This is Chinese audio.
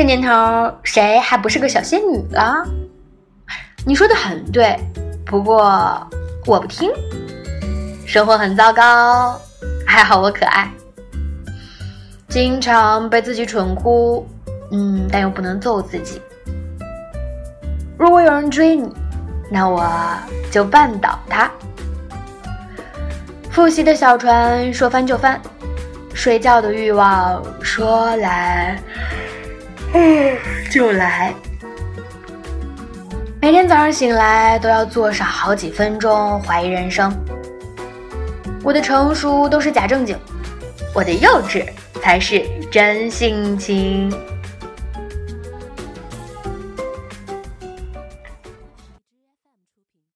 这年头谁还不是个小仙女了？你说的很对，不过我不听。生活很糟糕，还好我可爱，经常被自己蠢哭，嗯，但又不能揍自己。如果有人追你，那我就绊倒他。复习的小船说翻就翻，睡觉的欲望说来，就来。每天早上醒来都要坐上好几分钟怀疑人生。我的成熟都是假正经，我的幼稚才是真性情。